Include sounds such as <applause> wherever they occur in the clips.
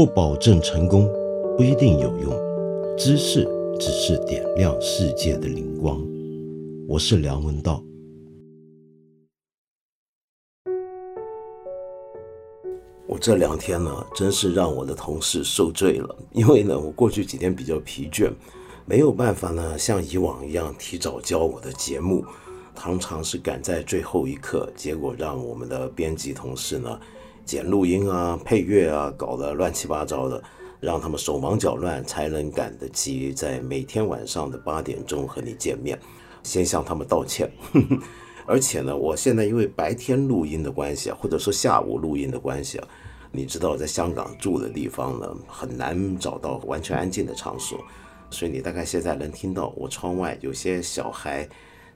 不保证成功，不一定有用。知识只是点亮世界的灵光。我是梁文道。我这两天呢，真是让我的同事受罪了，因为呢，我过去几天比较疲倦，没有办法呢，像以往一样提早交我的节目，常常是赶在最后一刻，结果让我们的编辑同事呢。剪录音啊，配乐啊，搞得乱七八糟的，让他们手忙脚乱，才能赶得及在每天晚上的八点钟和你见面。先向他们道歉。<laughs> 而且呢，我现在因为白天录音的关系啊，或者说下午录音的关系啊，你知道，在香港住的地方呢，很难找到完全安静的场所，所以你大概现在能听到我窗外有些小孩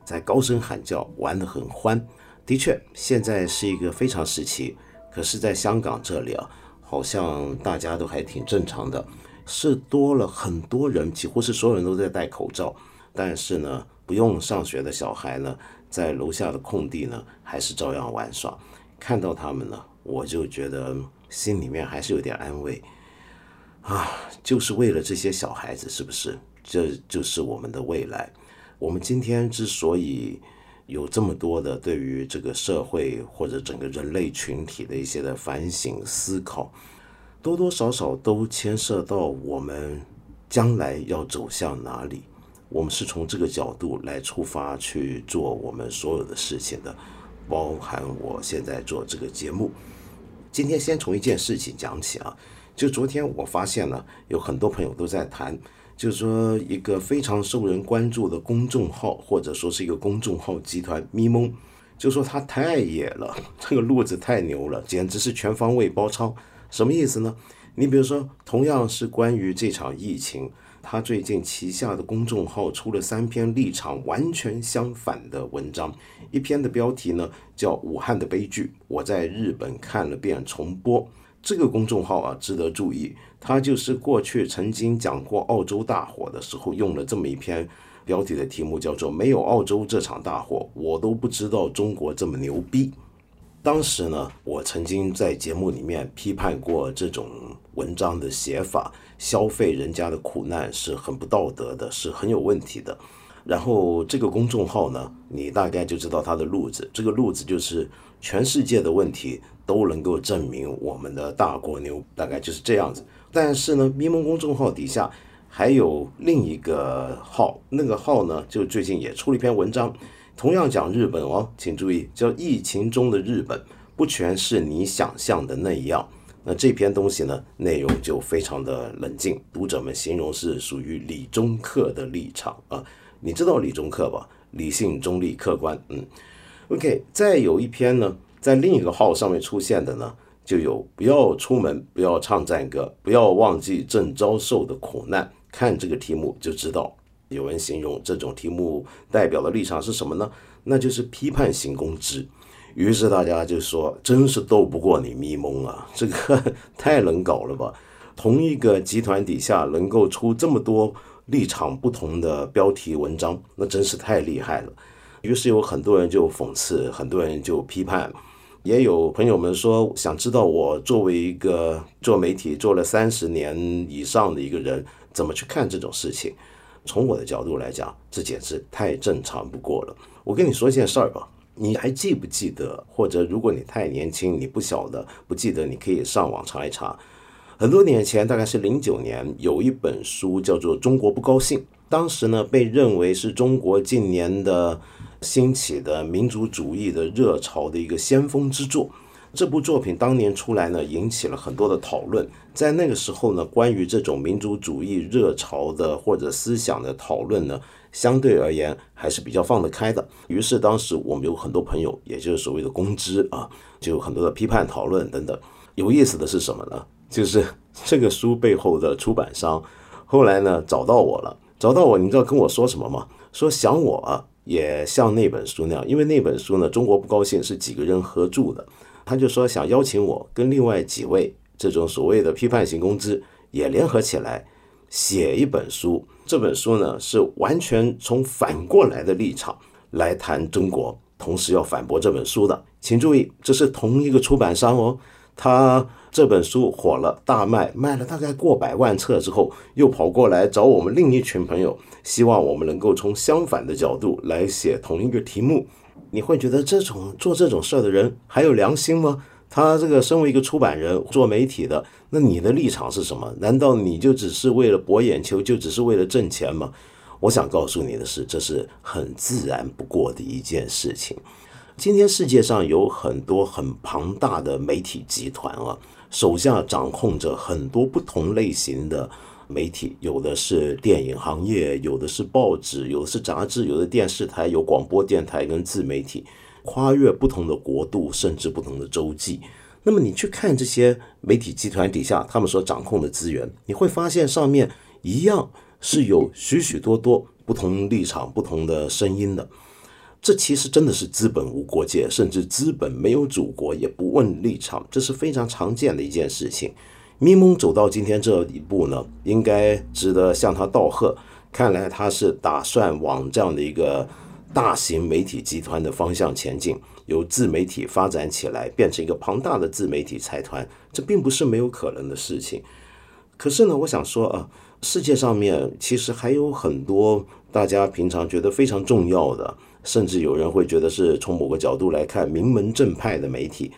在高声喊叫，玩得很欢。的确，现在是一个非常时期。可是，在香港这里啊，好像大家都还挺正常的，是多了很多人，几乎是所有人都在戴口罩。但是呢，不用上学的小孩呢，在楼下的空地呢，还是照样玩耍。看到他们呢，我就觉得心里面还是有点安慰啊，就是为了这些小孩子，是不是？这就是我们的未来。我们今天之所以。有这么多的对于这个社会或者整个人类群体的一些的反省思考，多多少少都牵涉到我们将来要走向哪里。我们是从这个角度来出发去做我们所有的事情的，包含我现在做这个节目。今天先从一件事情讲起啊，就昨天我发现了有很多朋友都在谈。就是说，一个非常受人关注的公众号，或者说是一个公众号集团，咪蒙，就说它太野了，<laughs> 这个路子太牛了，简直是全方位包抄。什么意思呢？你比如说，同样是关于这场疫情，他最近旗下的公众号出了三篇立场完全相反的文章，一篇的标题呢叫《武汉的悲剧》，我在日本看了遍重播。这个公众号啊，值得注意。他就是过去曾经讲过澳洲大火的时候，用了这么一篇标题的题目，叫做“没有澳洲这场大火，我都不知道中国这么牛逼”。当时呢，我曾经在节目里面批判过这种文章的写法，消费人家的苦难是很不道德的，是很有问题的。然后这个公众号呢，你大概就知道它的路子，这个路子就是全世界的问题。都能够证明我们的大国牛，大概就是这样子。但是呢，咪蒙公众号底下还有另一个号，那个号呢，就最近也出了一篇文章，同样讲日本哦，请注意，叫疫情中的日本，不全是你想象的那样。那这篇东西呢，内容就非常的冷静，读者们形容是属于理中客的立场啊。你知道理中客吧？理性、中立、客观。嗯，OK，再有一篇呢。在另一个号上面出现的呢，就有不要出门，不要唱赞歌，不要忘记正遭受的苦难。看这个题目就知道，有人形容这种题目代表的立场是什么呢？那就是批判性公知。于是大家就说，真是斗不过你咪蒙啊，这个太能搞了吧！同一个集团底下能够出这么多立场不同的标题文章，那真是太厉害了。于是有很多人就讽刺，很多人就批判。也有朋友们说，想知道我作为一个做媒体做了三十年以上的一个人，怎么去看这种事情。从我的角度来讲，这简直太正常不过了。我跟你说一件事儿吧，你还记不记得？或者如果你太年轻，你不晓得、不记得，你可以上网查一查。很多年前，大概是零九年，有一本书叫做《中国不高兴》，当时呢被认为是中国近年的。兴起的民族主义的热潮的一个先锋之作，这部作品当年出来呢，引起了很多的讨论。在那个时候呢，关于这种民族主义热潮的或者思想的讨论呢，相对而言还是比较放得开的。于是当时我们有很多朋友，也就是所谓的公知啊，就有很多的批判讨论等等。有意思的是什么呢？就是 <laughs> 这个书背后的出版商后来呢找到我了，找到我，你知道跟我说什么吗？说想我。也像那本书那样，因为那本书呢，中国不高兴是几个人合著的，他就说想邀请我跟另外几位这种所谓的批判型公知也联合起来写一本书。这本书呢是完全从反过来的立场来谈中国，同时要反驳这本书的。请注意，这是同一个出版商哦，他这本书火了，大卖，卖了大概过百万册之后，又跑过来找我们另一群朋友，希望我们能够从相反的角度来写同一个题目。你会觉得这种做这种事儿的人还有良心吗？他这个身为一个出版人，做媒体的，那你的立场是什么？难道你就只是为了博眼球，就只是为了挣钱吗？我想告诉你的是，这是很自然不过的一件事情。今天世界上有很多很庞大的媒体集团啊，手下掌控着很多不同类型的媒体，有的是电影行业，有的是报纸，有的是杂志，有的电视台，有广播电台跟自媒体，跨越不同的国度，甚至不同的洲际。那么你去看这些媒体集团底下他们所掌控的资源，你会发现上面一样是有许许多多不同立场、不同的声音的。这其实真的是资本无国界，甚至资本没有祖国也不问立场，这是非常常见的一件事情。咪蒙走到今天这一步呢，应该值得向他道贺。看来他是打算往这样的一个大型媒体集团的方向前进，由自媒体发展起来，变成一个庞大的自媒体财团，这并不是没有可能的事情。可是呢，我想说啊，世界上面其实还有很多大家平常觉得非常重要的。甚至有人会觉得是从某个角度来看，名门正派的媒体，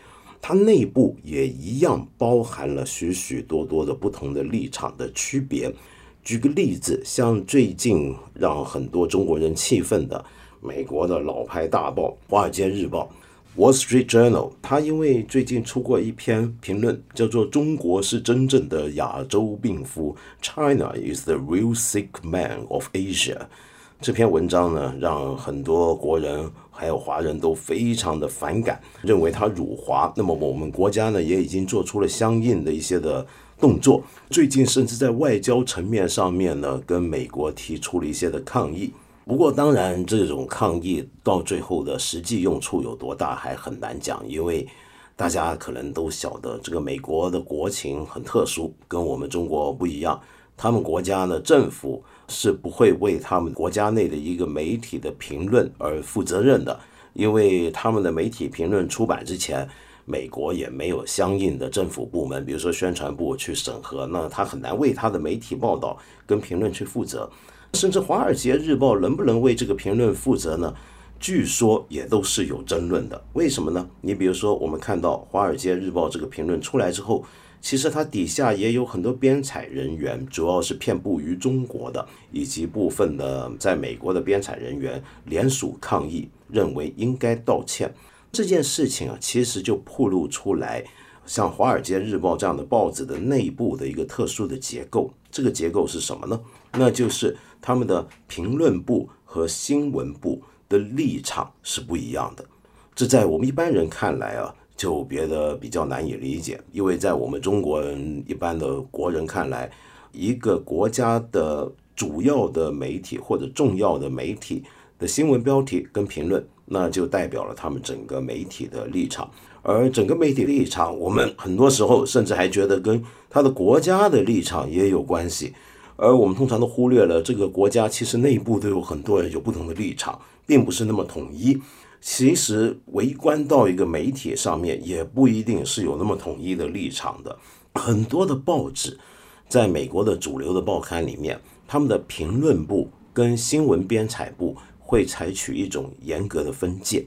它内部也一样包含了许许多多的不同的立场的区别。举个例子，像最近让很多中国人气愤的美国的老牌大报《华尔街日报》（Wall Street Journal），它因为最近出过一篇评论，叫做“中国是真正的亚洲病夫 ”，China is the real sick man of Asia。这篇文章呢，让很多国人还有华人都非常的反感，认为他辱华。那么我们国家呢，也已经做出了相应的一些的动作。最近甚至在外交层面上面呢，跟美国提出了一些的抗议。不过，当然这种抗议到最后的实际用处有多大，还很难讲，因为大家可能都晓得，这个美国的国情很特殊，跟我们中国不一样。他们国家呢，政府是不会为他们国家内的一个媒体的评论而负责任的，因为他们的媒体评论出版之前，美国也没有相应的政府部门，比如说宣传部去审核，那他很难为他的媒体报道跟评论去负责。甚至《华尔街日报》能不能为这个评论负责呢？据说也都是有争论的。为什么呢？你比如说，我们看到《华尔街日报》这个评论出来之后。其实它底下也有很多编采人员，主要是遍布于中国的，以及部分的在美国的编采人员联署抗议，认为应该道歉。这件事情啊，其实就暴露出来，像《华尔街日报》这样的报纸的内部的一个特殊的结构。这个结构是什么呢？那就是他们的评论部和新闻部的立场是不一样的。这在我们一般人看来啊。就别的比较难以理解，因为在我们中国人一般的国人看来，一个国家的主要的媒体或者重要的媒体的新闻标题跟评论，那就代表了他们整个媒体的立场。而整个媒体立场，我们很多时候甚至还觉得跟他的国家的立场也有关系。而我们通常都忽略了，这个国家其实内部都有很多人有不同的立场，并不是那么统一。其实围观到一个媒体上面，也不一定是有那么统一的立场的。很多的报纸，在美国的主流的报刊里面，他们的评论部跟新闻编采部会采取一种严格的分界，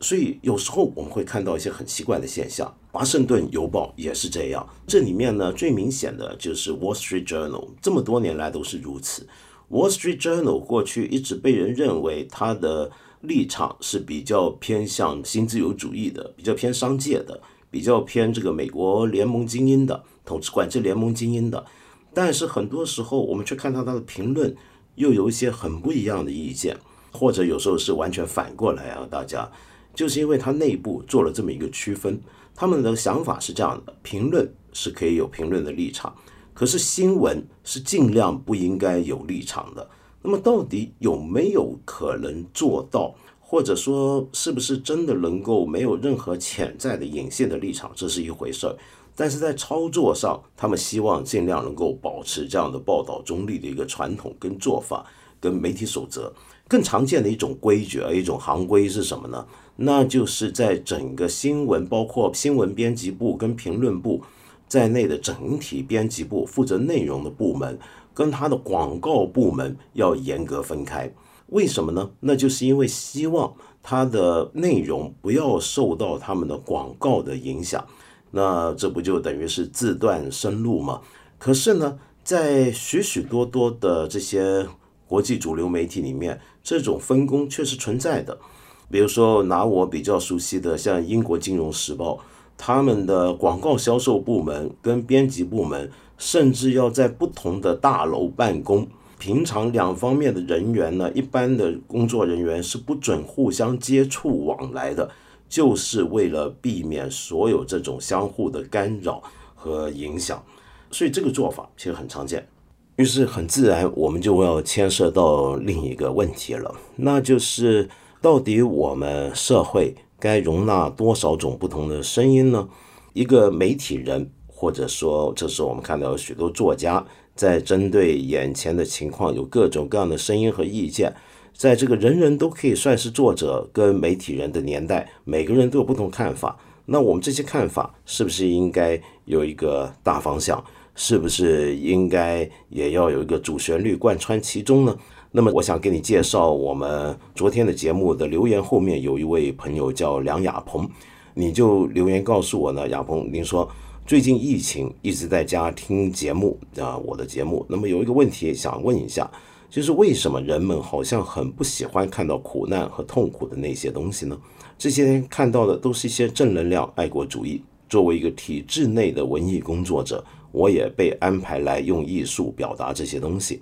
所以有时候我们会看到一些很奇怪的现象。华盛顿邮报也是这样，这里面呢最明显的就是《Wall Street Journal》，这么多年来都是如此。《Wall Street Journal》过去一直被人认为它的立场是比较偏向新自由主义的，比较偏商界的，比较偏这个美国联盟精英的统治管制联盟精英的。但是很多时候，我们却看到他的评论又有一些很不一样的意见，或者有时候是完全反过来啊！大家就是因为他内部做了这么一个区分，他们的想法是这样的：评论是可以有评论的立场，可是新闻是尽量不应该有立场的。那么到底有没有可能做到，或者说是不是真的能够没有任何潜在的隐性的立场，这是一回事儿。但是在操作上，他们希望尽量能够保持这样的报道中立的一个传统跟做法，跟媒体守则。更常见的一种规矩，而一种行规是什么呢？那就是在整个新闻，包括新闻编辑部跟评论部在内的整体编辑部负责内容的部门，跟他的广告部门要严格分开。为什么呢？那就是因为希望它的内容不要受到他们的广告的影响。那这不就等于是自断生路吗？可是呢，在许许多多的这些国际主流媒体里面，这种分工却是存在的。比如说，拿我比较熟悉的，像英国金融时报，他们的广告销售部门跟编辑部门，甚至要在不同的大楼办公。平常两方面的人员呢，一般的工作人员是不准互相接触往来的，就是为了避免所有这种相互的干扰和影响。所以这个做法其实很常见。于是很自然，我们就要牵涉到另一个问题了，那就是。到底我们社会该容纳多少种不同的声音呢？一个媒体人，或者说，这是我们看到有许多作家在针对眼前的情况有各种各样的声音和意见。在这个人人都可以算是作者跟媒体人的年代，每个人都有不同看法。那我们这些看法是不是应该有一个大方向？是不是应该也要有一个主旋律贯穿其中呢？那么，我想给你介绍我们昨天的节目的留言后面有一位朋友叫梁亚鹏，你就留言告诉我呢，亚鹏，您说最近疫情一直在家听节目啊，我的节目。那么有一个问题想问一下，就是为什么人们好像很不喜欢看到苦难和痛苦的那些东西呢？这些天看到的都是一些正能量、爱国主义。作为一个体制内的文艺工作者，我也被安排来用艺术表达这些东西。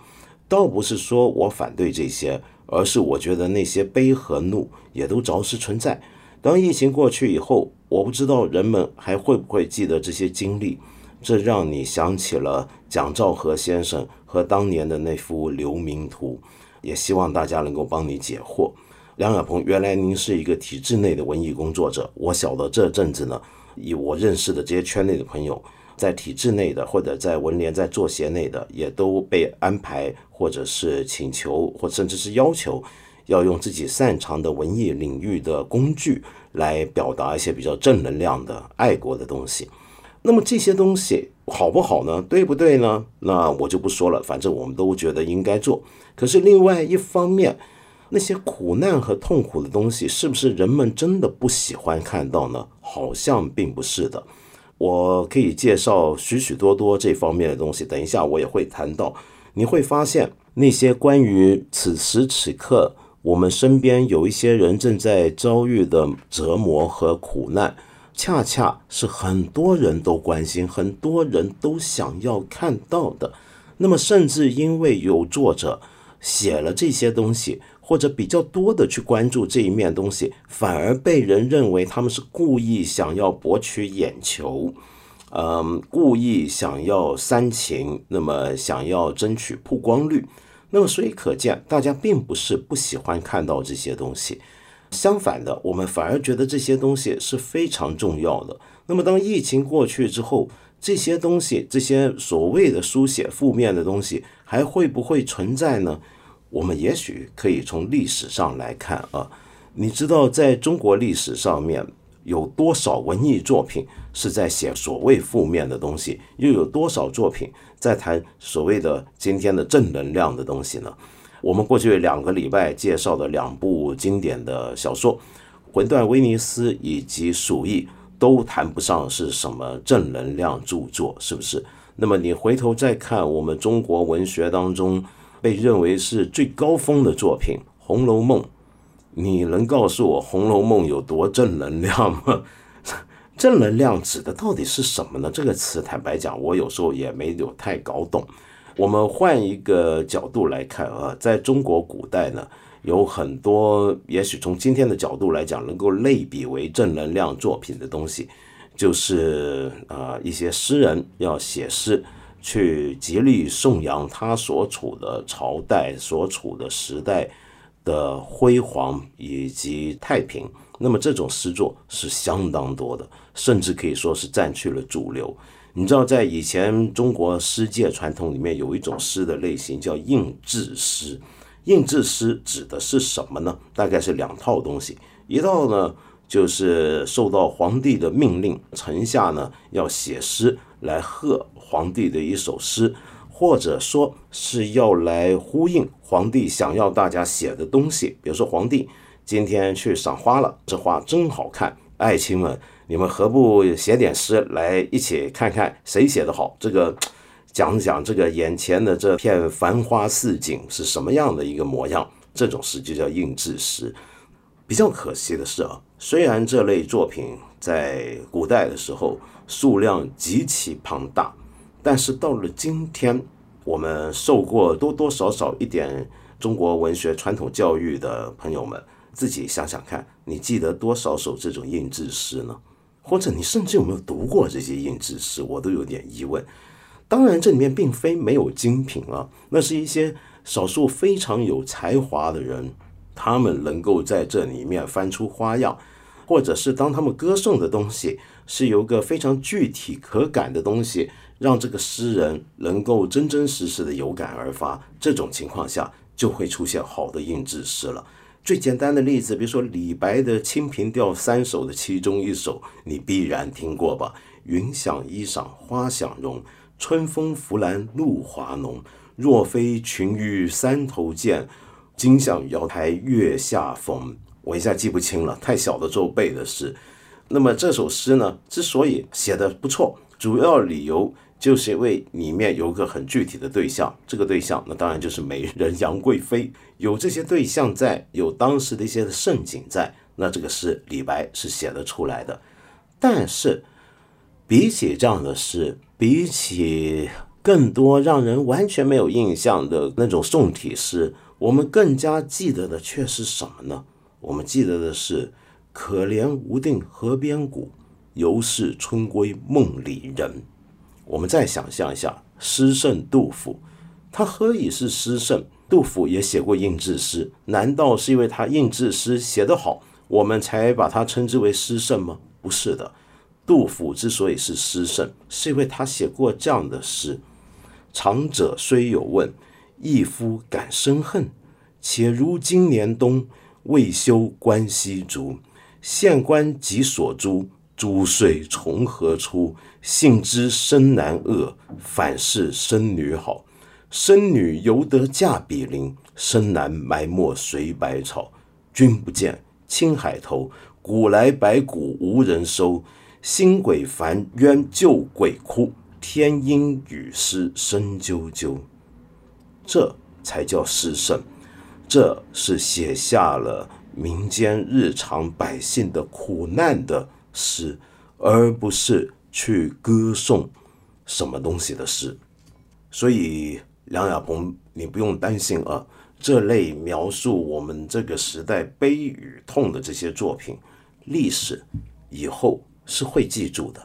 倒不是说我反对这些，而是我觉得那些悲和怒也都着实存在。当疫情过去以后，我不知道人们还会不会记得这些经历，这让你想起了蒋兆和先生和当年的那幅流民图。也希望大家能够帮你解惑。梁小鹏，原来您是一个体制内的文艺工作者，我晓得这阵子呢，以我认识的这些圈内的朋友。在体制内的，或者在文联、在作协内的，也都被安排，或者是请求，或甚至是要求，要用自己擅长的文艺领域的工具来表达一些比较正能量的爱国的东西。那么这些东西好不好呢？对不对呢？那我就不说了，反正我们都觉得应该做。可是另外一方面，那些苦难和痛苦的东西，是不是人们真的不喜欢看到呢？好像并不是的。我可以介绍许许多多这方面的东西，等一下我也会谈到。你会发现，那些关于此时此刻我们身边有一些人正在遭遇的折磨和苦难，恰恰是很多人都关心、很多人都想要看到的。那么，甚至因为有作者写了这些东西。或者比较多的去关注这一面东西，反而被人认为他们是故意想要博取眼球，嗯，故意想要煽情，那么想要争取曝光率，那么所以可见，大家并不是不喜欢看到这些东西，相反的，我们反而觉得这些东西是非常重要的。那么当疫情过去之后，这些东西，这些所谓的书写负面的东西，还会不会存在呢？我们也许可以从历史上来看啊，你知道在中国历史上面有多少文艺作品是在写所谓负面的东西，又有多少作品在谈所谓的今天的正能量的东西呢？我们过去两个礼拜介绍的两部经典的小说《魂断威尼斯》以及《鼠疫》，都谈不上是什么正能量著作，是不是？那么你回头再看我们中国文学当中。被认为是最高峰的作品《红楼梦》，你能告诉我《红楼梦》有多正能量吗？<laughs> 正能量指的到底是什么呢？这个词，坦白讲，我有时候也没有太搞懂。我们换一个角度来看啊，在中国古代呢，有很多也许从今天的角度来讲，能够类比为正能量作品的东西，就是啊，一些诗人要写诗。去极力颂扬他所处的朝代、所处的时代的辉煌以及太平，那么这种诗作是相当多的，甚至可以说是占据了主流。你知道，在以前中国诗界传统里面，有一种诗的类型叫印制诗。印制诗指的是什么呢？大概是两套东西，一套呢就是受到皇帝的命令，臣下呢要写诗来贺皇帝的一首诗，或者说是要来呼应皇帝想要大家写的东西。比如说皇帝今天去赏花了，这花真好看，爱卿们，你们何不写点诗来一起看看谁写的好？这个。讲讲这个眼前的这片繁花似锦是什么样的一个模样？这种诗就叫印制诗。比较可惜的是啊，虽然这类作品在古代的时候数量极其庞大，但是到了今天，我们受过多多少少一点中国文学传统教育的朋友们，自己想想看，你记得多少首这种印制诗呢？或者你甚至有没有读过这些印制诗？我都有点疑问。当然，这里面并非没有精品啊，那是一些少数非常有才华的人，他们能够在这里面翻出花样，或者是当他们歌颂的东西是有个非常具体可感的东西，让这个诗人能够真真实实的有感而发，这种情况下就会出现好的印制诗了。最简单的例子，比如说李白的《清平调三首》的其中一首，你必然听过吧？云想衣裳花想容。春风拂槛露华浓，若非群玉山头见，今向瑶台月下逢。我一下记不清了，太小的时候背的诗。那么这首诗呢，之所以写的不错，主要理由就是因为里面有个很具体的对象，这个对象那当然就是美人杨贵妃。有这些对象在，有当时的一些盛景在，那这个诗李白是写得出来的。但是比起这样的诗，比起更多让人完全没有印象的那种宋体诗，我们更加记得的却是什么呢？我们记得的是“可怜无定河边骨，犹是春归梦里人”。我们再想象一下，诗圣杜甫，他何以是诗圣？杜甫也写过应制诗，难道是因为他应制诗写得好，我们才把他称之为诗圣吗？不是的。杜甫之所以是诗圣，是因为他写过这样的诗：“长者虽有问，一夫敢生恨。且如今年冬，未休关西竹。县官急所诛，诸岁从何出？幸知生男恶，反是生女好。生女犹得嫁比邻，生男埋没随百草。君不见，青海头，古来白骨无人收。”新鬼烦冤旧鬼哭，天阴雨湿声啾啾。这才叫诗圣，这是写下了民间日常百姓的苦难的诗，而不是去歌颂什么东西的诗。所以梁亚鹏，你不用担心啊，这类描述我们这个时代悲与痛的这些作品，历史以后。是会记住的，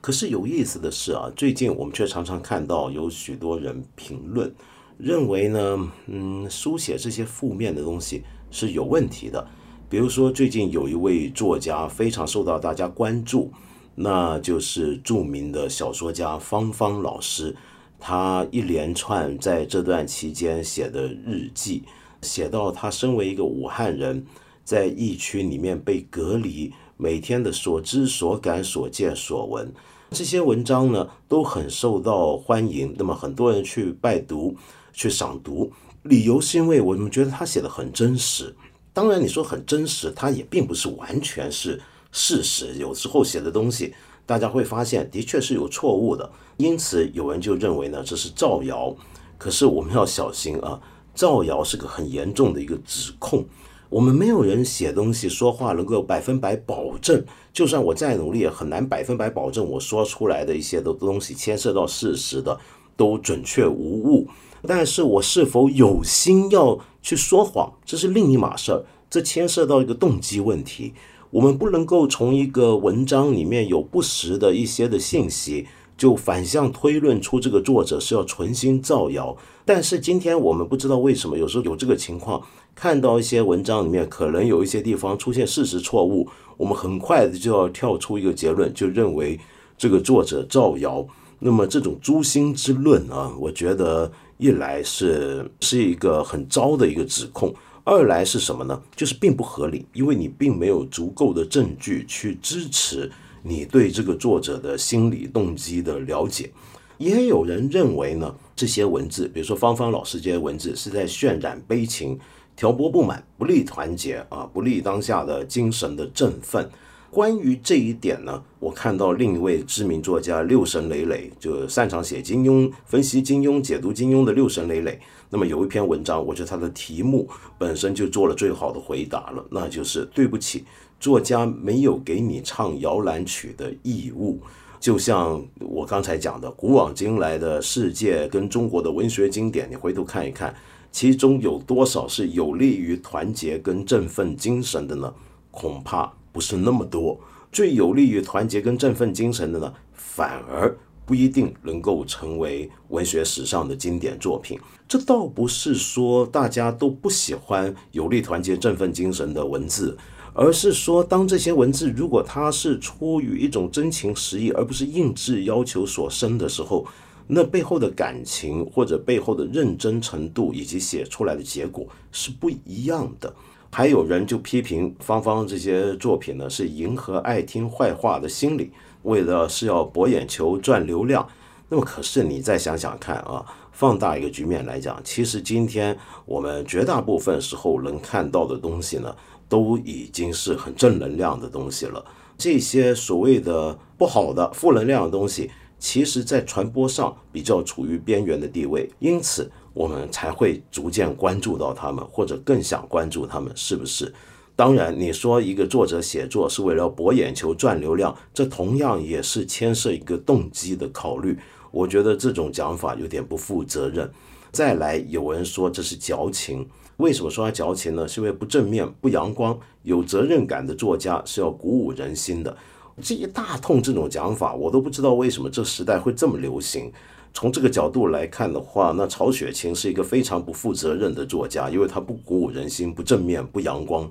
可是有意思的是啊，最近我们却常常看到有许多人评论，认为呢，嗯，书写这些负面的东西是有问题的。比如说，最近有一位作家非常受到大家关注，那就是著名的小说家方方老师，他一连串在这段期间写的日记，写到他身为一个武汉人，在疫区里面被隔离。每天的所知所感所见所闻，这些文章呢都很受到欢迎。那么很多人去拜读、去赏读，理由是因为我们觉得他写的很真实。当然，你说很真实，它也并不是完全是事实。有时候写的东西，大家会发现的确是有错误的。因此，有人就认为呢这是造谣。可是我们要小心啊，造谣是个很严重的一个指控。我们没有人写东西说话能够百分百保证，就算我再努力，也很难百分百保证我说出来的一些的东西牵涉到事实的都准确无误。但是我是否有心要去说谎，这是另一码事儿，这牵涉到一个动机问题。我们不能够从一个文章里面有不实的一些的信息，就反向推论出这个作者是要存心造谣。但是今天我们不知道为什么，有时候有这个情况。看到一些文章里面可能有一些地方出现事实错误，我们很快的就要跳出一个结论，就认为这个作者造谣。那么这种诛心之论啊，我觉得一来是是一个很糟的一个指控，二来是什么呢？就是并不合理，因为你并没有足够的证据去支持你对这个作者的心理动机的了解。也有人认为呢，这些文字，比如说芳芳老师这些文字，是在渲染悲情、挑拨不满、不利团结啊，不利当下的精神的振奋。关于这一点呢，我看到另一位知名作家六神磊磊，就擅长写金庸、分析金庸、解读金庸的六神磊磊。那么有一篇文章，我觉得他的题目本身就做了最好的回答了，那就是对不起，作家没有给你唱摇篮曲的义务。就像我刚才讲的，古往今来的世界跟中国的文学经典，你回头看一看，其中有多少是有利于团结跟振奋精神的呢？恐怕。不是那么多，最有利于团结跟振奋精神的呢，反而不一定能够成为文学史上的经典作品。这倒不是说大家都不喜欢有利团结振奋精神的文字，而是说当这些文字如果它是出于一种真情实意，而不是硬质要求所生的时候，那背后的感情或者背后的认真程度以及写出来的结果是不一样的。还有人就批评芳芳这些作品呢，是迎合爱听坏话的心理，为了是要博眼球赚流量。那么，可是你再想想看啊，放大一个局面来讲，其实今天我们绝大部分时候能看到的东西呢，都已经是很正能量的东西了。这些所谓的不好的负能量的东西，其实在传播上比较处于边缘的地位，因此。我们才会逐渐关注到他们，或者更想关注他们，是不是？当然，你说一个作者写作是为了博眼球、赚流量，这同样也是牵涉一个动机的考虑。我觉得这种讲法有点不负责任。再来，有人说这是矫情，为什么说他矫情呢？是因为不正面、不阳光、有责任感的作家是要鼓舞人心的。这一大通这种讲法，我都不知道为什么这时代会这么流行。从这个角度来看的话，那曹雪芹是一个非常不负责任的作家，因为他不鼓舞人心，不正面，不阳光。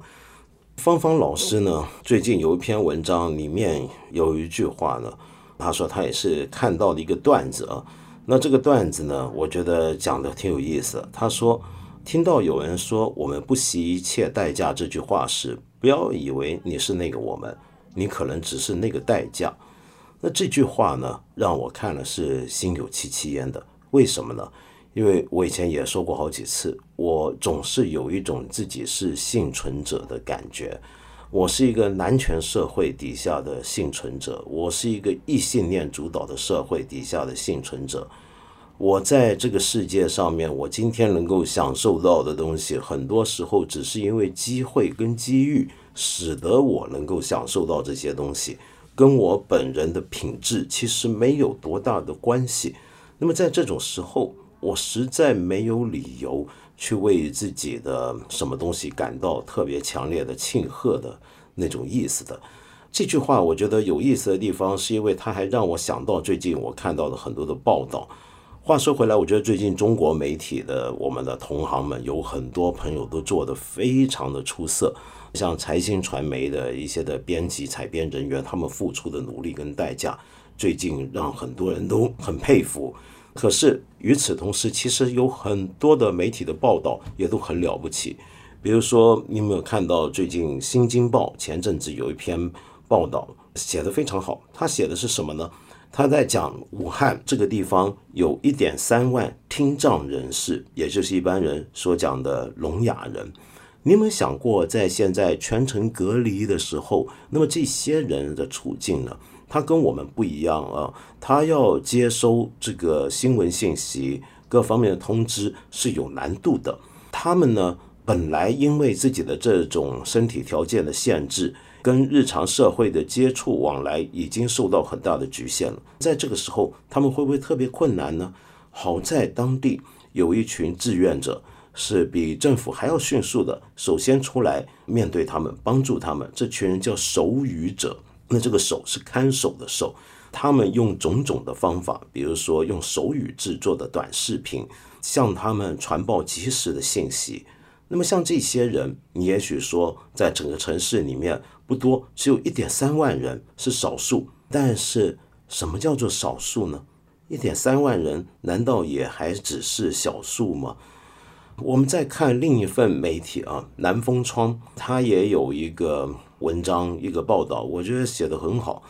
芳芳老师呢，最近有一篇文章，里面有一句话呢，他说他也是看到了一个段子啊。那这个段子呢，我觉得讲的挺有意思。他说，听到有人说“我们不惜一切代价”这句话时，不要以为你是那个我们，你可能只是那个代价。那这句话呢，让我看了是心有戚戚焉的。为什么呢？因为我以前也说过好几次，我总是有一种自己是幸存者的感觉。我是一个男权社会底下的幸存者，我是一个异性恋主导的社会底下的幸存者。我在这个世界上面，我今天能够享受到的东西，很多时候只是因为机会跟机遇，使得我能够享受到这些东西。跟我本人的品质其实没有多大的关系。那么在这种时候，我实在没有理由去为自己的什么东西感到特别强烈的庆贺的那种意思的。这句话我觉得有意思的地方，是因为它还让我想到最近我看到的很多的报道。话说回来，我觉得最近中国媒体的我们的同行们有很多朋友都做得非常的出色。像财新传媒的一些的编辑、采编人员，他们付出的努力跟代价，最近让很多人都很佩服。可是与此同时，其实有很多的媒体的报道也都很了不起。比如说，你有没有看到最近《新京报》前阵子有一篇报道写的非常好？他写的是什么呢？他在讲武汉这个地方有一点三万听障人士，也就是一般人所讲的聋哑人。你有没有想过，在现在全程隔离的时候，那么这些人的处境呢？他跟我们不一样啊，他要接收这个新闻信息、各方面的通知是有难度的。他们呢，本来因为自己的这种身体条件的限制，跟日常社会的接触往来已经受到很大的局限了。在这个时候，他们会不会特别困难呢？好在当地有一群志愿者。是比政府还要迅速的，首先出来面对他们，帮助他们。这群人叫守语者，那这个守是看守的守。他们用种种的方法，比如说用手语制作的短视频，向他们传报及时的信息。那么像这些人，你也许说在整个城市里面不多，只有一点三万人是少数。但是什么叫做少数呢？一点三万人难道也还只是小数吗？我们再看另一份媒体啊，南风窗，它也有一个文章，一个报道，我觉得写得很好。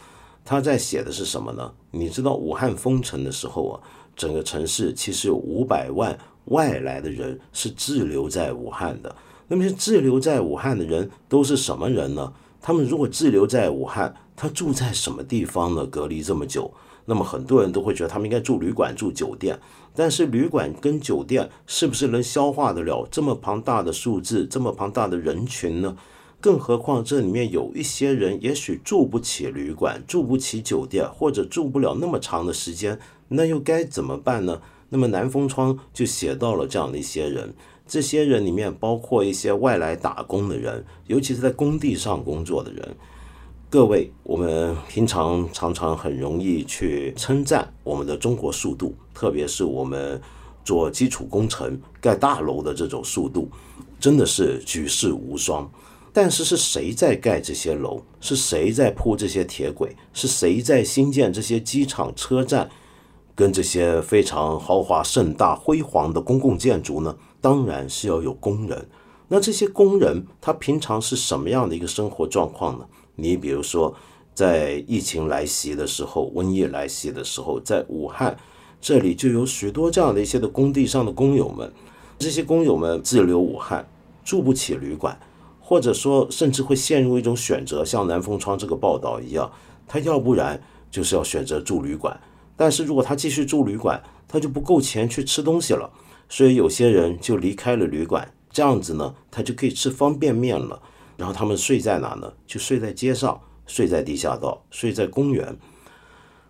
他在写的是什么呢？你知道武汉封城的时候啊，整个城市其实有五百万外来的人是滞留在武汉的。那么，滞留在武汉的人都是什么人呢？他们如果滞留在武汉，他住在什么地方呢？隔离这么久，那么很多人都会觉得他们应该住旅馆、住酒店。但是，旅馆跟酒店是不是能消化得了这么庞大的数字、这么庞大的人群呢？更何况这里面有一些人也许住不起旅馆，住不起酒店，或者住不了那么长的时间，那又该怎么办呢？那么南风窗就写到了这样的一些人，这些人里面包括一些外来打工的人，尤其是在工地上工作的人。各位，我们平常常常很容易去称赞我们的中国速度，特别是我们做基础工程、盖大楼的这种速度，真的是举世无双。但是是谁在盖这些楼？是谁在铺这些铁轨？是谁在新建这些机场、车站，跟这些非常豪华、盛大、辉煌的公共建筑呢？当然是要有工人。那这些工人他平常是什么样的一个生活状况呢？你比如说，在疫情来袭的时候，瘟疫来袭的时候，在武汉这里就有许多这样的一些的工地上的工友们，这些工友们滞留武汉，住不起旅馆。或者说，甚至会陷入一种选择，像南风窗这个报道一样，他要不然就是要选择住旅馆，但是如果他继续住旅馆，他就不够钱去吃东西了，所以有些人就离开了旅馆，这样子呢，他就可以吃方便面了。然后他们睡在哪呢？就睡在街上，睡在地下道，睡在公园。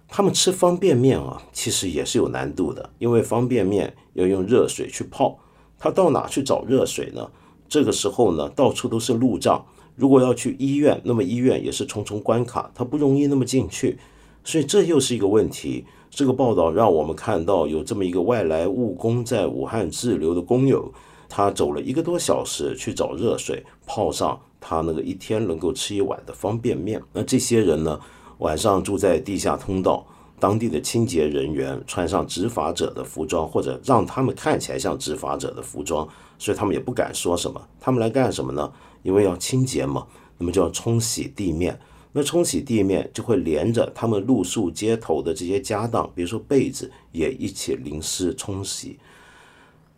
他们吃方便面啊，其实也是有难度的，因为方便面要用热水去泡，他到哪去找热水呢？这个时候呢，到处都是路障。如果要去医院，那么医院也是重重关卡，他不容易那么进去。所以这又是一个问题。这个报道让我们看到有这么一个外来务工在武汉滞留的工友，他走了一个多小时去找热水泡上他那个一天能够吃一碗的方便面。那这些人呢，晚上住在地下通道。当地的清洁人员穿上执法者的服装，或者让他们看起来像执法者的服装，所以他们也不敢说什么。他们来干什么呢？因为要清洁嘛，那么就要冲洗地面。那冲洗地面就会连着他们露宿街头的这些家当，比如说被子也一起淋湿冲洗。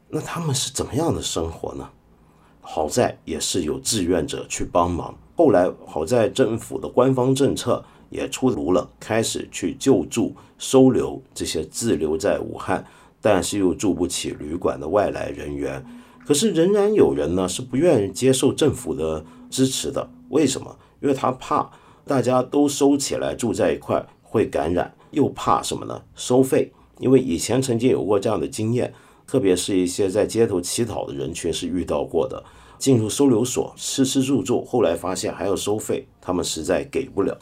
那他们是怎么样的生活呢？好在也是有志愿者去帮忙。后来好在政府的官方政策。也出炉了，开始去救助、收留这些滞留在武汉，但是又住不起旅馆的外来人员。可是仍然有人呢是不愿意接受政府的支持的。为什么？因为他怕大家都收起来住在一块会感染，又怕什么呢？收费。因为以前曾经有过这样的经验，特别是一些在街头乞讨的人群是遇到过的。进入收留所吃吃住住，后来发现还要收费，他们实在给不了。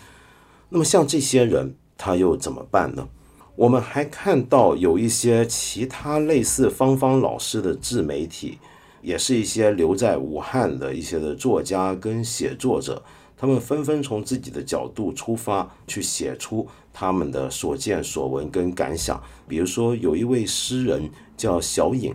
那么像这些人，他又怎么办呢？我们还看到有一些其他类似芳芳老师的自媒体，也是一些留在武汉的一些的作家跟写作者，他们纷纷从自己的角度出发，去写出他们的所见所闻跟感想。比如说，有一位诗人叫小颖，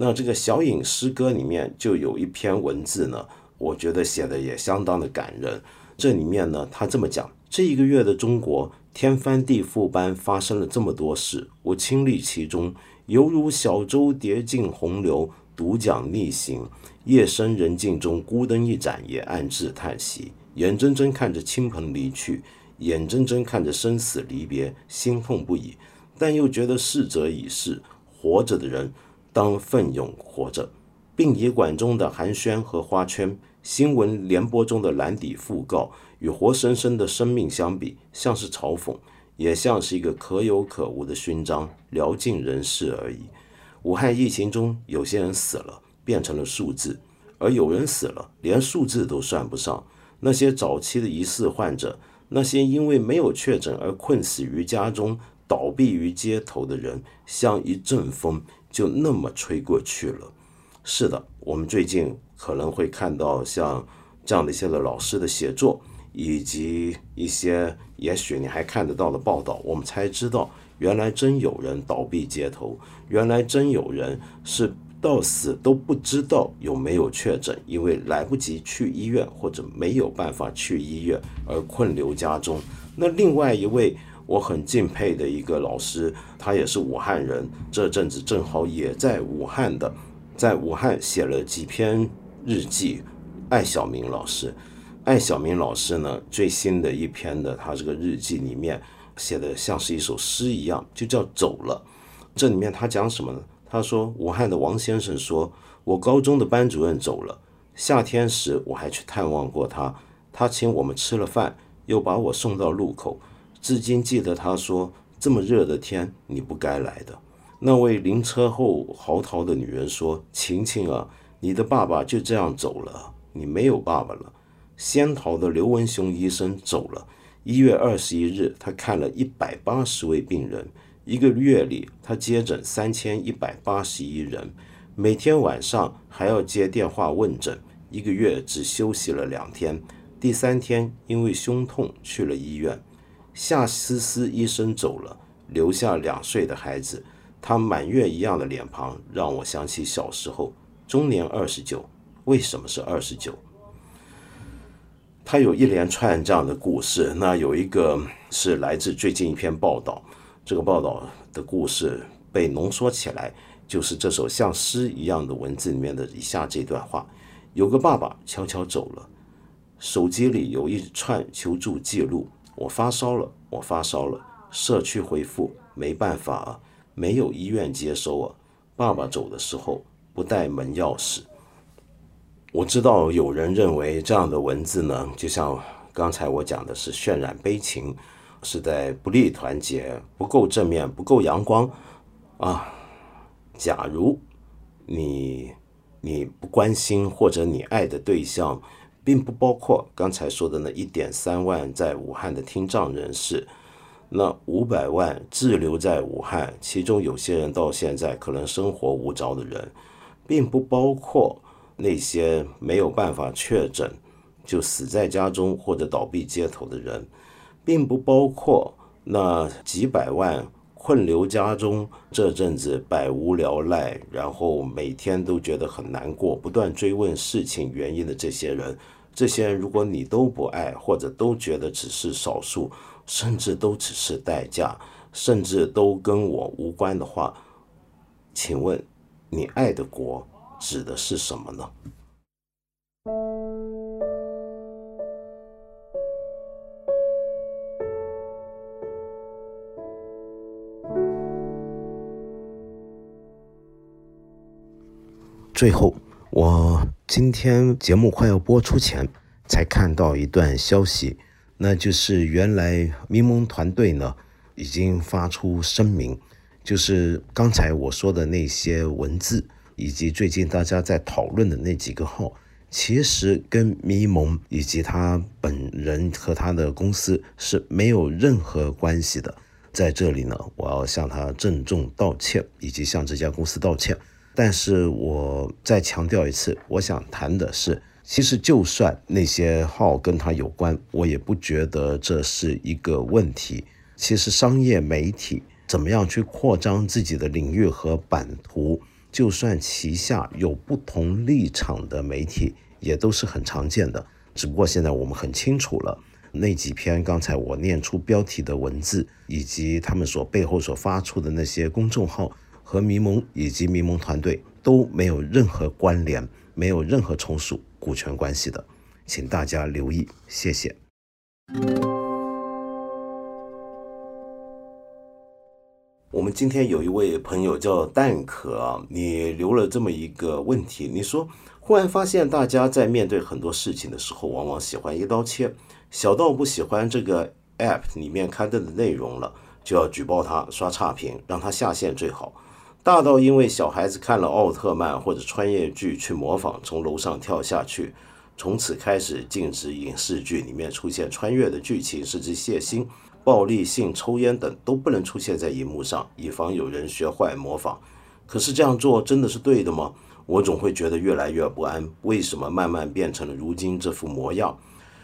那这个小颖诗歌里面就有一篇文字呢，我觉得写的也相当的感人。这里面呢，他这么讲。这一个月的中国，天翻地覆般发生了这么多事，我亲历其中，犹如小舟跌进洪流，独桨逆行。夜深人静中，孤灯一盏，也暗自叹息。眼睁睁看着亲朋离去，眼睁睁看着生死离别，心痛不已。但又觉得逝者已逝，活着的人当奋勇活着。殡仪馆中的寒暄和花圈，新闻联播中的蓝底讣告。与活生生的生命相比，像是嘲讽，也像是一个可有可无的勋章，聊尽人事而已。武汉疫情中，有些人死了，变成了数字；而有人死了，连数字都算不上。那些早期的疑似患者，那些因为没有确诊而困死于家中、倒闭于街头的人，像一阵风，就那么吹过去了。是的，我们最近可能会看到像这样的一些的老师的写作。以及一些也许你还看得到的报道，我们才知道，原来真有人倒闭街头，原来真有人是到死都不知道有没有确诊，因为来不及去医院或者没有办法去医院而困留家中。那另外一位我很敬佩的一个老师，他也是武汉人，这阵子正好也在武汉的，在武汉写了几篇日记。艾小明老师，艾小明老师呢，最新的一篇的他这个日记里面写的像是一首诗一样，就叫走了。这里面他讲什么呢？他说武汉的王先生说，我高中的班主任走了，夏天时我还去探望过他，他请我们吃了饭，又把我送到路口，至今记得他说这么热的天你不该来的。那位临车后嚎啕的女人说，晴晴啊，你的爸爸就这样走了。你没有爸爸了。仙桃的刘文雄医生走了。一月二十一日，他看了一百八十位病人。一个月里，他接诊三千一百八十一人，每天晚上还要接电话问诊。一个月只休息了两天，第三天因为胸痛去了医院。夏思思医生走了，留下两岁的孩子。他满月一样的脸庞让我想起小时候。中年二十九。为什么是二十九？他有一连串这样的故事。那有一个是来自最近一篇报道，这个报道的故事被浓缩起来，就是这首像诗一样的文字里面的以下这段话：有个爸爸悄悄走了，手机里有一串求助记录。我发烧了，我发烧了。社区回复：没办法啊，没有医院接收啊。爸爸走的时候不带门钥匙。我知道有人认为这样的文字呢，就像刚才我讲的是渲染悲情，是在不利团结，不够正面，不够阳光啊。假如你你不关心或者你爱的对象，并不包括刚才说的那一点三万在武汉的听障人士，那五百万滞留在武汉，其中有些人到现在可能生活无着的人，并不包括。那些没有办法确诊就死在家中或者倒闭街头的人，并不包括那几百万困留家中这阵子百无聊赖，然后每天都觉得很难过，不断追问事情原因的这些人。这些，如果你都不爱，或者都觉得只是少数，甚至都只是代价，甚至都跟我无关的话，请问你爱的国？指的是什么呢？最后，我今天节目快要播出前，才看到一段消息，那就是原来咪蒙团队呢已经发出声明，就是刚才我说的那些文字。以及最近大家在讨论的那几个号，其实跟咪蒙以及他本人和他的公司是没有任何关系的。在这里呢，我要向他郑重道歉，以及向这家公司道歉。但是我再强调一次，我想谈的是，其实就算那些号跟他有关，我也不觉得这是一个问题。其实商业媒体怎么样去扩张自己的领域和版图？就算旗下有不同立场的媒体，也都是很常见的。只不过现在我们很清楚了，那几篇刚才我念出标题的文字，以及他们所背后所发出的那些公众号和迷蒙以及迷蒙团队都没有任何关联，没有任何从属股权关系的，请大家留意，谢谢。我们今天有一位朋友叫蛋壳，你留了这么一个问题，你说忽然发现大家在面对很多事情的时候，往往喜欢一刀切，小到不喜欢这个 app 里面刊登的内容了，就要举报他刷差评，让他下线最好；大到因为小孩子看了奥特曼或者穿越剧去模仿，从楼上跳下去，从此开始禁止影视剧里面出现穿越的剧情，甚至血腥。暴力性、抽烟等都不能出现在荧幕上，以防有人学坏模仿。可是这样做真的是对的吗？我总会觉得越来越不安。为什么慢慢变成了如今这副模样？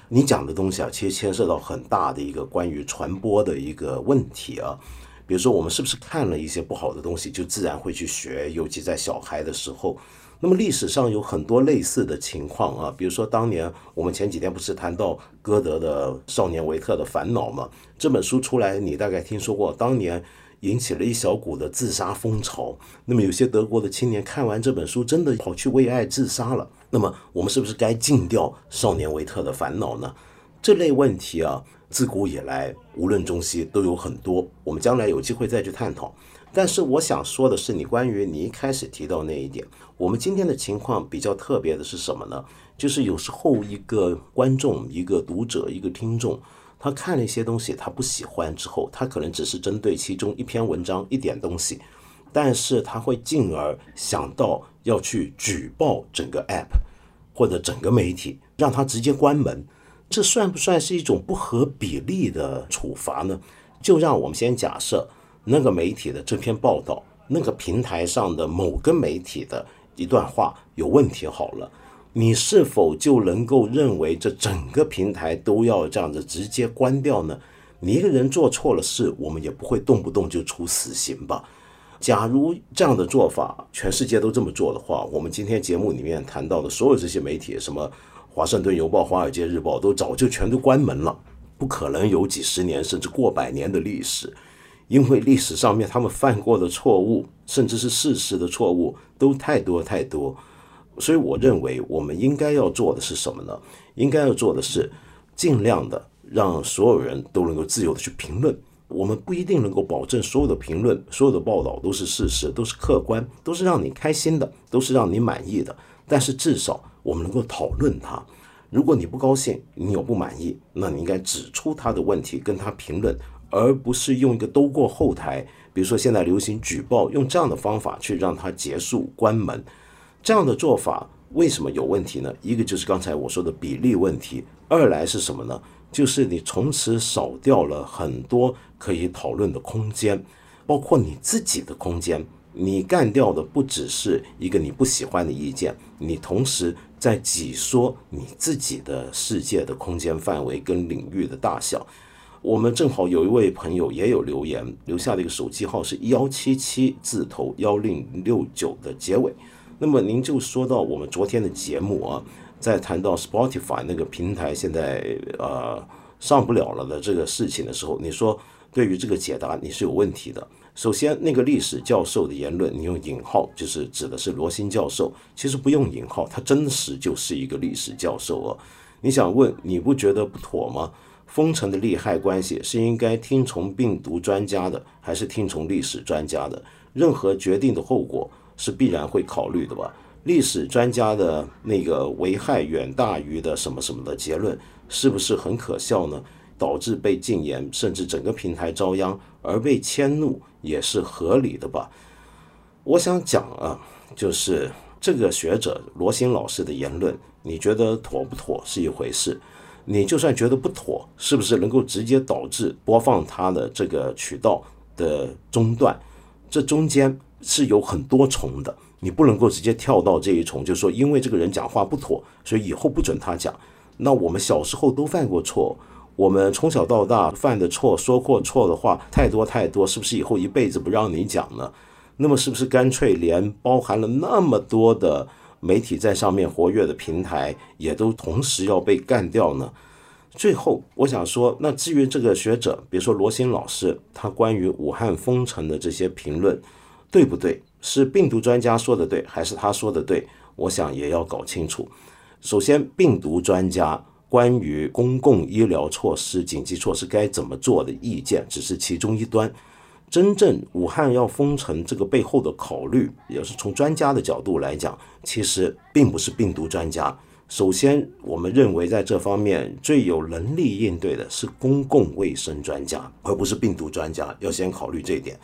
你讲的东西啊，其实牵涉到很大的一个关于传播的一个问题啊。比如说，我们是不是看了一些不好的东西，就自然会去学？尤其在小孩的时候，那么历史上有很多类似的情况啊。比如说，当年我们前几天不是谈到歌德的《少年维特的烦恼》吗？这本书出来，你大概听说过，当年引起了一小股的自杀风潮。那么有些德国的青年看完这本书，真的跑去为爱自杀了。那么我们是不是该禁掉《少年维特的烦恼》呢？这类问题啊。自古以来，无论中西都有很多，我们将来有机会再去探讨。但是我想说的是，你关于你一开始提到那一点，我们今天的情况比较特别的是什么呢？就是有时候一个观众、一个读者、一个听众，他看了一些东西，他不喜欢之后，他可能只是针对其中一篇文章一点东西，但是他会进而想到要去举报整个 app 或者整个媒体，让他直接关门。这算不算是一种不合比例的处罚呢？就让我们先假设那个媒体的这篇报道，那个平台上的某个媒体的一段话有问题好了，你是否就能够认为这整个平台都要这样子直接关掉呢？你一个人做错了事，我们也不会动不动就处死刑吧？假如这样的做法全世界都这么做的话，我们今天节目里面谈到的所有这些媒体，什么？华盛顿邮报、华尔街日报都早就全都关门了，不可能有几十年甚至过百年的历史，因为历史上面他们犯过的错误，甚至是事实的错误都太多太多。所以我认为我们应该要做的是什么呢？应该要做的是尽量的让所有人都能够自由的去评论。我们不一定能够保证所有的评论、所有的报道都是事实、都是客观、都是让你开心的、都是让你满意的，但是至少。我们能够讨论它。如果你不高兴，你有不满意，那你应该指出他的问题，跟他评论，而不是用一个兜过后台，比如说现在流行举报，用这样的方法去让他结束关门。这样的做法为什么有问题呢？一个就是刚才我说的比例问题，二来是什么呢？就是你从此少掉了很多可以讨论的空间，包括你自己的空间。你干掉的不只是一个你不喜欢的意见，你同时在挤缩你自己的世界的空间范围跟领域的大小。我们正好有一位朋友也有留言，留下的一个手机号是幺七七字头幺零六九的结尾。那么您就说到我们昨天的节目啊，在谈到 Spotify 那个平台现在呃上不了了的这个事情的时候，你说对于这个解答你是有问题的。首先，那个历史教授的言论，你用引号就是指的是罗新教授。其实不用引号，他真实就是一个历史教授哦。你想问，你不觉得不妥吗？封城的利害关系是应该听从病毒专家的，还是听从历史专家的？任何决定的后果是必然会考虑的吧？历史专家的那个危害远大于的什么什么的结论，是不是很可笑呢？导致被禁言，甚至整个平台遭殃而被迁怒，也是合理的吧？我想讲啊，就是这个学者罗新老师的言论，你觉得妥不妥是一回事，你就算觉得不妥，是不是能够直接导致播放他的这个渠道的中断？这中间是有很多重的，你不能够直接跳到这一重，就是说因为这个人讲话不妥，所以以后不准他讲。那我们小时候都犯过错。我们从小到大犯的错、说过错的话太多太多，是不是以后一辈子不让你讲呢？那么是不是干脆连包含了那么多的媒体在上面活跃的平台，也都同时要被干掉呢？最后，我想说，那至于这个学者，比如说罗新老师，他关于武汉封城的这些评论，对不对？是病毒专家说的对，还是他说的对？我想也要搞清楚。首先，病毒专家。关于公共医疗措施、紧急措施该怎么做的意见，只是其中一端。真正武汉要封城这个背后的考虑，也是从专家的角度来讲，其实并不是病毒专家。首先，我们认为在这方面最有能力应对的是公共卫生专家，而不是病毒专家。要先考虑这一点。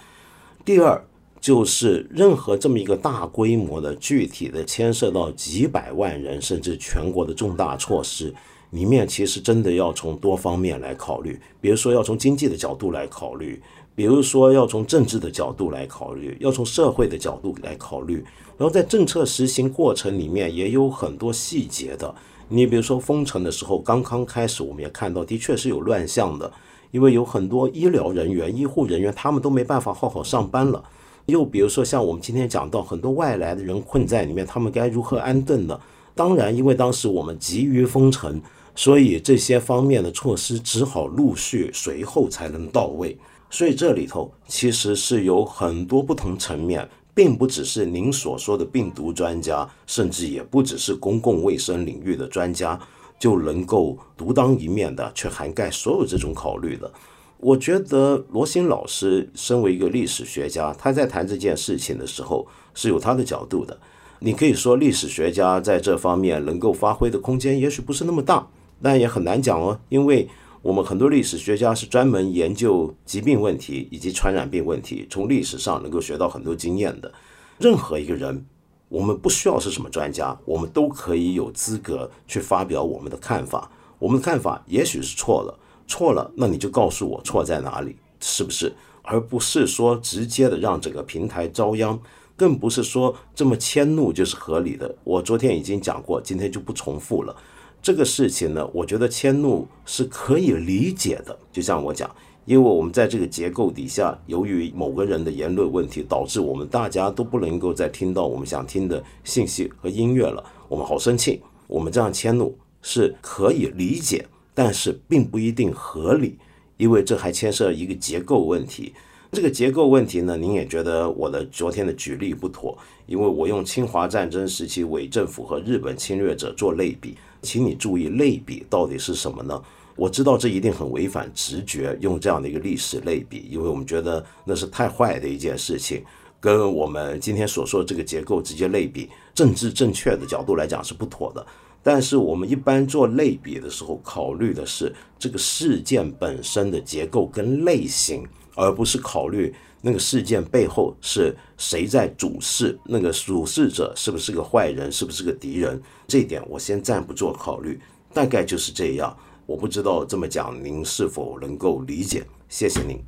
第二，就是任何这么一个大规模的、具体的牵涉到几百万人甚至全国的重大措施。里面其实真的要从多方面来考虑，比如说要从经济的角度来考虑，比如说要从政治的角度来考虑，要从社会的角度来考虑。然后在政策实行过程里面也有很多细节的。你比如说封城的时候刚刚开始，我们也看到的确是有乱象的，因为有很多医疗人员、医护人员，他们都没办法好好上班了。又比如说，像我们今天讲到很多外来的人困在里面，他们该如何安顿呢？当然，因为当时我们急于封城，所以这些方面的措施只好陆续随后才能到位。所以这里头其实是有很多不同层面，并不只是您所说的病毒专家，甚至也不只是公共卫生领域的专家就能够独当一面的去涵盖所有这种考虑的。我觉得罗新老师身为一个历史学家，他在谈这件事情的时候是有他的角度的。你可以说历史学家在这方面能够发挥的空间也许不是那么大，但也很难讲哦，因为我们很多历史学家是专门研究疾病问题以及传染病问题，从历史上能够学到很多经验的。任何一个人，我们不需要是什么专家，我们都可以有资格去发表我们的看法。我们的看法也许是错了。错了，那你就告诉我错在哪里，是不是？而不是说直接的让整个平台遭殃，更不是说这么迁怒就是合理的。我昨天已经讲过，今天就不重复了。这个事情呢，我觉得迁怒是可以理解的。就像我讲，因为我们在这个结构底下，由于某个人的言论问题，导致我们大家都不能够再听到我们想听的信息和音乐了，我们好生气。我们这样迁怒是可以理解。但是并不一定合理，因为这还牵涉一个结构问题。这个结构问题呢，您也觉得我的昨天的举例不妥，因为我用侵华战争时期伪政府和日本侵略者做类比，请你注意类比到底是什么呢？我知道这一定很违反直觉，用这样的一个历史类比，因为我们觉得那是太坏的一件事情，跟我们今天所说的这个结构直接类比，政治正确的角度来讲是不妥的。但是我们一般做类比的时候，考虑的是这个事件本身的结构跟类型，而不是考虑那个事件背后是谁在主事，那个主事者是不是个坏人，是不是个敌人。这一点我先暂不做考虑，大概就是这样。我不知道这么讲您是否能够理解，谢谢您。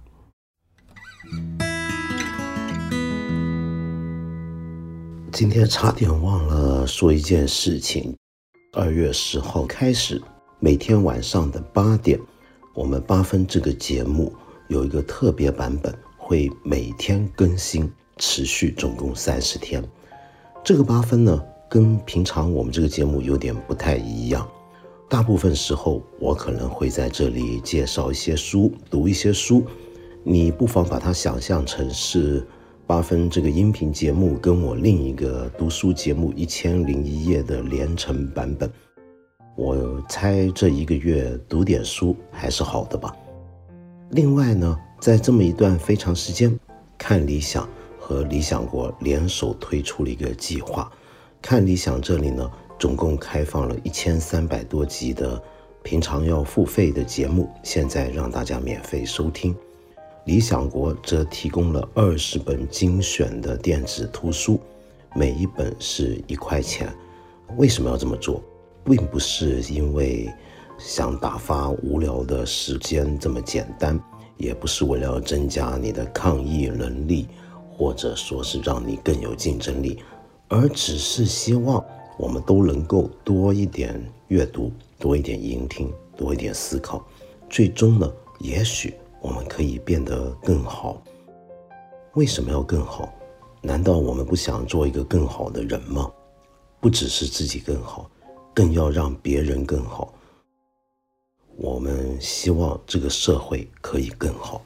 今天差点忘了说一件事情。二月十号开始，每天晚上的八点，我们八分这个节目有一个特别版本，会每天更新，持续总共三十天。这个八分呢，跟平常我们这个节目有点不太一样。大部分时候，我可能会在这里介绍一些书，读一些书，你不妨把它想象成是。八分这个音频节目跟我另一个读书节目《一千零一夜》的连成版本，我猜这一个月读点书还是好的吧。另外呢，在这么一段非常时间，看理想和理想国联手推出了一个计划。看理想这里呢，总共开放了一千三百多集的平常要付费的节目，现在让大家免费收听。理想国则提供了二十本精选的电子图书，每一本是一块钱。为什么要这么做？并不是因为想打发无聊的时间这么简单，也不是为了增加你的抗疫能力，或者说是让你更有竞争力，而只是希望我们都能够多一点阅读，多一点聆听，多一点思考。最终呢，也许。我们可以变得更好。为什么要更好？难道我们不想做一个更好的人吗？不只是自己更好，更要让别人更好。我们希望这个社会可以更好。